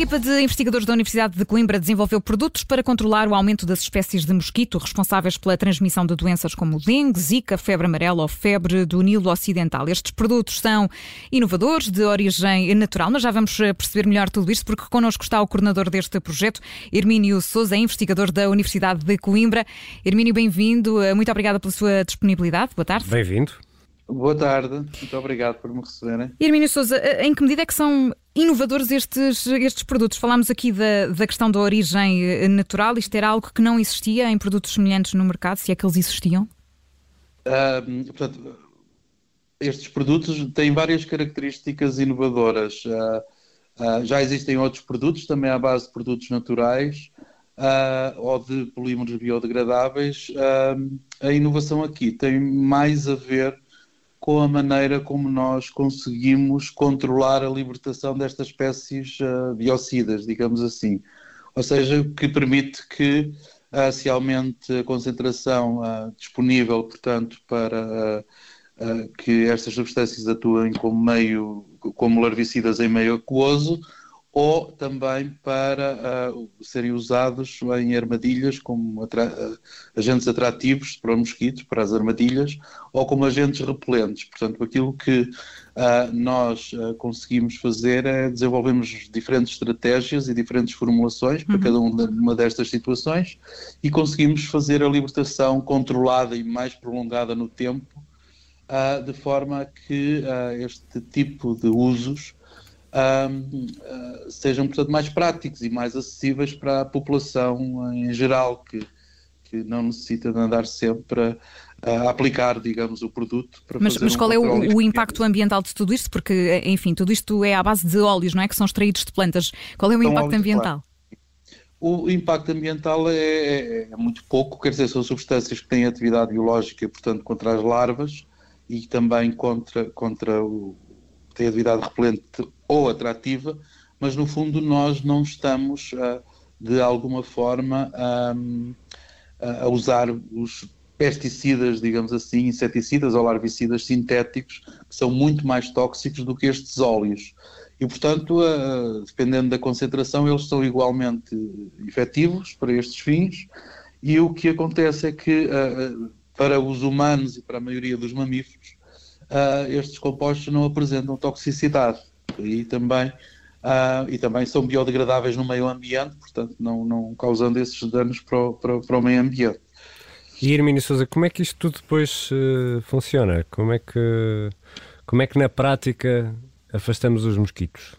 equipa de investigadores da Universidade de Coimbra desenvolveu produtos para controlar o aumento das espécies de mosquito responsáveis pela transmissão de doenças como dengue, zika, febre amarela ou febre do Nilo Ocidental. Estes produtos são inovadores, de origem natural, mas já vamos eh, perceber melhor tudo isto porque connosco está o coordenador deste projeto, Hermínio Souza, investigador da Universidade de Coimbra. Hermínio, bem-vindo. Eh, muito obrigada pela sua disponibilidade. Boa tarde. Bem-vindo. Boa tarde, muito obrigado por me receberem. Hermínio Souza, eh, em que medida é que são inovadores estes, estes produtos? Falámos aqui da, da questão da origem eh, natural, isto era algo que não existia em produtos semelhantes no mercado, se é que eles existiam? Uh, portanto, estes produtos têm várias características inovadoras. Uh, uh, já existem outros produtos, também à base de produtos naturais ou de polímeros biodegradáveis. a inovação aqui tem mais a ver com a maneira como nós conseguimos controlar a libertação destas espécies uh, biocidas, digamos assim. Ou seja, que permite que uh, se aumente a concentração uh, disponível, portanto, para que estas substâncias atuem como meio, como larvicidas em meio aquoso, ou também para uh, serem usados em armadilhas como atra uh, agentes atrativos para os mosquitos, para as armadilhas, ou como agentes repelentes. Portanto, aquilo que uh, nós conseguimos fazer é desenvolvermos diferentes estratégias e diferentes formulações para uhum. cada uma destas situações e conseguimos fazer a libertação controlada e mais prolongada no tempo, de forma que este tipo de usos uh, sejam, portanto, mais práticos e mais acessíveis para a população em geral, que, que não necessita de andar sempre a, a aplicar, digamos, o produto mas, Mas um qual é o, o impacto ambiental de tudo isto? Porque, enfim, tudo isto é à base de óleos, não é? Que são extraídos de plantas. Qual é o São impacto ambiental? O impacto ambiental é, é, é, muito pouco, quer dizer, são substâncias que têm atividade biológica, portanto, contra as larvas e também contra, contra o, têm atividade repelente ou atrativa, mas no fundo nós não estamos uh, de alguma forma um, a usar os pesticidas, digamos assim, inseticidas ou larvicidas sintéticos, que são muito mais tóxicos do que estes óleos. E, portanto, uh, dependendo da concentração, eles são igualmente efetivos para estes fins. E o que acontece é que, uh, para os humanos e para a maioria dos mamíferos, estes compostos não apresentam toxicidade e também, uh, e também são biodegradáveis no meio ambiente, portanto, não, não causando esses danos para o, para, para o meio ambiente. E Hermínio Souza, como é que isto tudo depois uh, funciona? Como é, que, como é que na prática afastamos os mosquitos?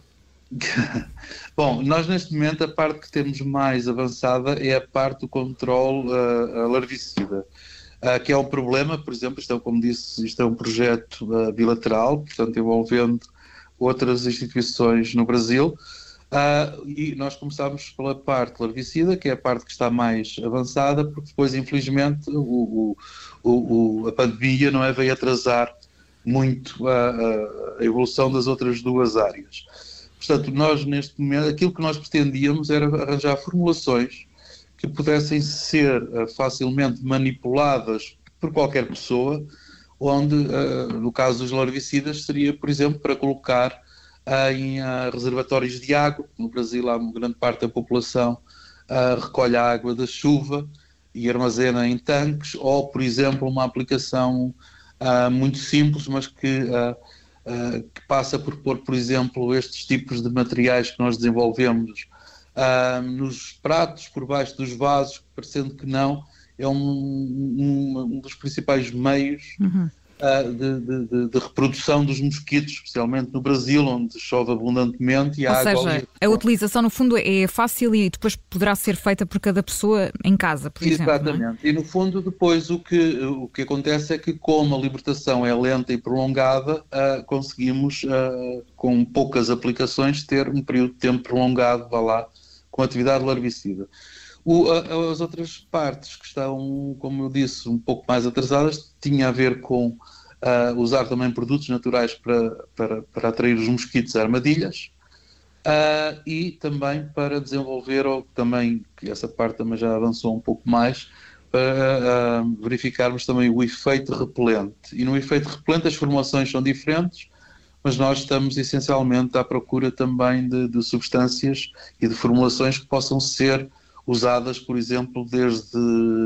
Bom, nós neste momento a parte que temos mais avançada é a parte do controle uh, larvicida, uh, que é um problema, por exemplo, isto é, como disse, isto é um projeto uh, bilateral, portanto envolvendo outras instituições no Brasil. Uh, e nós começámos pela parte larvicida, que é a parte que está mais avançada, porque depois, infelizmente, o, o, o, a pandemia não é, veio atrasar muito a, a, evolução das outras duas áreas. Portanto, nós neste momento, aquilo que nós pretendíamos era arranjar formulações que pudessem ser uh, facilmente manipuladas por qualquer pessoa, onde, uh, no caso dos larvicidas, seria, por exemplo, para colocar em uh, reservatórios de água. No Brasil, há uma grande parte da população recolhe a água da chuva e armazena em tanques, ou, por exemplo, uma aplicação muito simples, mas que, que, passa por pôr, por exemplo, estes tipos de materiais que nós desenvolvemos nos pratos, por baixo dos vasos, parecendo que não, é um, um, um dos principais meios uhum. uh, de, de, de, reprodução dos mosquitos, especialmente no Brasil, onde chove abundantemente. E Ou a seja, água... a utilização no fundo é fácil e depois poderá ser feita por cada pessoa em casa, por Exatamente. exemplo. É? Exatamente. É? E no fundo depois o que, o que acontece é que como a libertação é lenta e prolongada, uh, conseguimos uh, com poucas aplicações ter um período de tempo prolongado, vá lá, com atividade larvicida. O, as outras partes que estão, como eu disse, um pouco mais atrasadas, tinha a ver com uh, usar também produtos naturais para, para, para atrair os mosquitos a armadilhas uh, e também para desenvolver, ou também, que essa parte também já avançou um pouco mais, para uh, verificarmos também o efeito repelente. E no efeito repelente as formulações são diferentes, mas nós estamos essencialmente à procura também de, de substâncias e de formulações que possam ser usadas, por exemplo, desde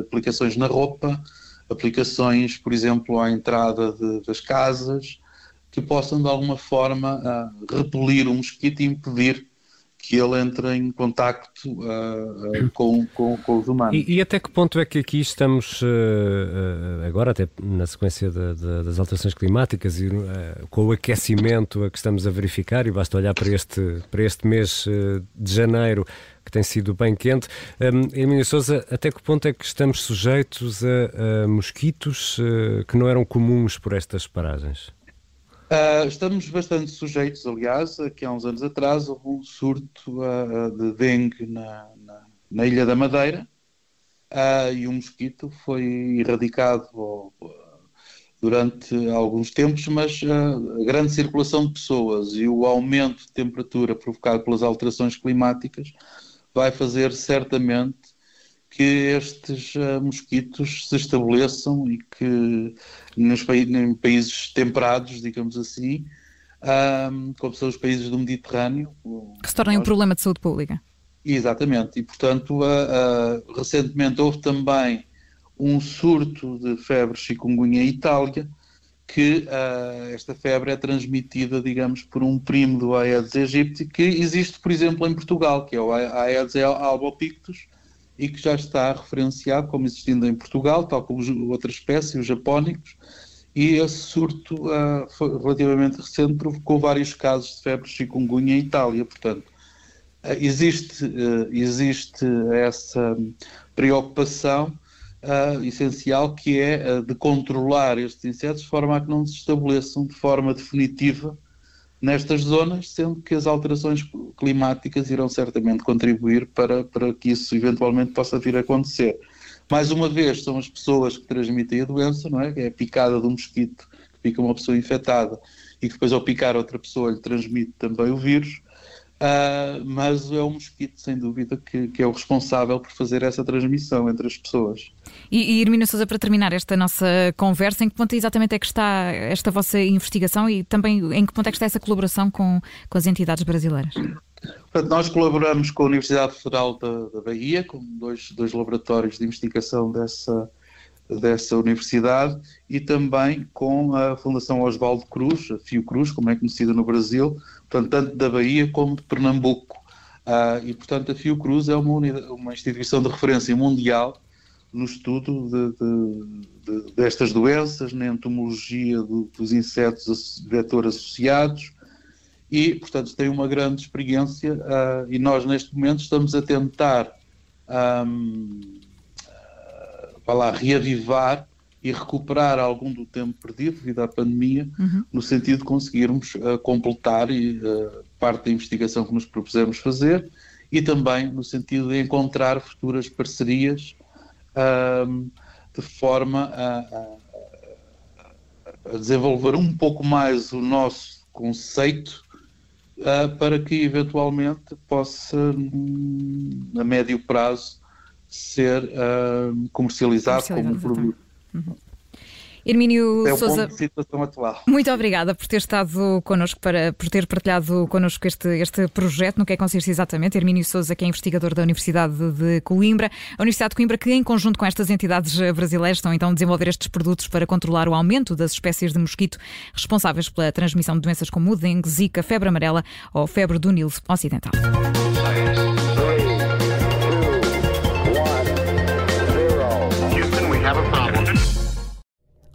aplicações na roupa, aplicações, por exemplo, à entrada de, das casas, que possam de alguma forma uh, repelir o mosquito e impedir que ele entre em contacto uh, uh, com, com, com, os humanos. E, e, até que ponto é que aqui estamos, uh, agora até na sequência de, de, das alterações climáticas e com o aquecimento a que estamos a verificar, e basta olhar para este, para este mês de janeiro, que tem sido bem quente. Um, Emílio Souza, até que ponto é que estamos sujeitos a, a mosquitos que não eram comuns por estas paragens? Uh, estamos bastante sujeitos, aliás, que há uns anos atrás houve um surto uh, de dengue na, na, na, Ilha da Madeira uh, e o mosquito foi erradicado durante alguns tempos, mas a grande circulação de pessoas e o aumento de temperatura provocado pelas alterações climáticas vai fazer certamente que estes uh, mosquitos se estabeleçam e que nos pa em países temperados, digamos assim, um, como são os países do Mediterrâneo. Que se tornem um problema de saúde pública. Exatamente, e portanto, recentemente houve também um surto de febre chikungunya em Itália, que uh, esta febre é transmitida, digamos, por um primo do Aedes aegypti, que existe, por exemplo, em Portugal, que é o Aedes albopictus, e que já está referenciado como existindo em Portugal, tal como outras espécies, os japónicos, e esse surto uh, relativamente recente provocou vários casos de febre chikungunya em Itália, portanto, uh, existe, uh, existe essa preocupação essencial que é de controlar estes insetos de forma a que não se estabeleçam de forma definitiva nestas zonas, sendo que as alterações climáticas irão certamente contribuir para, para que isso eventualmente possa vir a acontecer. Mais uma vez, são as pessoas que transmitem a doença, não é? É a picada de um mosquito que pica uma pessoa infectada e que depois, ao picar outra pessoa, lhe transmite também o vírus. Uh, mas é o mosquito, sem dúvida, que, que, é o responsável por fazer essa transmissão entre as pessoas. E, e Hermínio Sousa, para terminar esta nossa conversa, em que ponto exatamente é que está esta vossa investigação e também em que ponto é que está essa colaboração com, com as entidades brasileiras? Portanto, nós colaboramos com a Universidade Federal da, da Bahia, com dois, dois laboratórios de investigação dessa, dessa universidade e também com a Fundação Oswaldo Cruz, a Fiocruz, como é conhecida no Brasil, portanto, tanto da Bahia como de Pernambuco. Uh, e, portanto, a Fiocruz é uma, uma instituição de referência mundial no estudo de, de, de, destas doenças, na entomologia do, dos insetos vetor associados e, portanto, tem uma grande experiência uh, e nós, neste momento, estamos a tentar um, lá, reavivar e recuperar algum do tempo perdido devido à pandemia, uhum. no sentido de conseguirmos uh, completar e, uh, parte da investigação que nos propusemos fazer e também no sentido de encontrar futuras parcerias uh, de forma a, a, desenvolver um pouco mais o nosso conceito uh, para que eventualmente possa, hum, a médio prazo, ser uh, comercializado, comercializado como produto. Uhum. Hermínio é atual. muito obrigada por ter estado connosco, para, por ter partilhado connosco este, este projeto, no que é que consiste exatamente. Hermínio Souza, que é investigador da Universidade de Coimbra. A Universidade de Coimbra, que em conjunto com estas entidades brasileiras estão então a desenvolver estes produtos para controlar o aumento das espécies de mosquito responsáveis pela transmissão de doenças como o dengue, zika, febre amarela ou febre do Nilo Ocidental.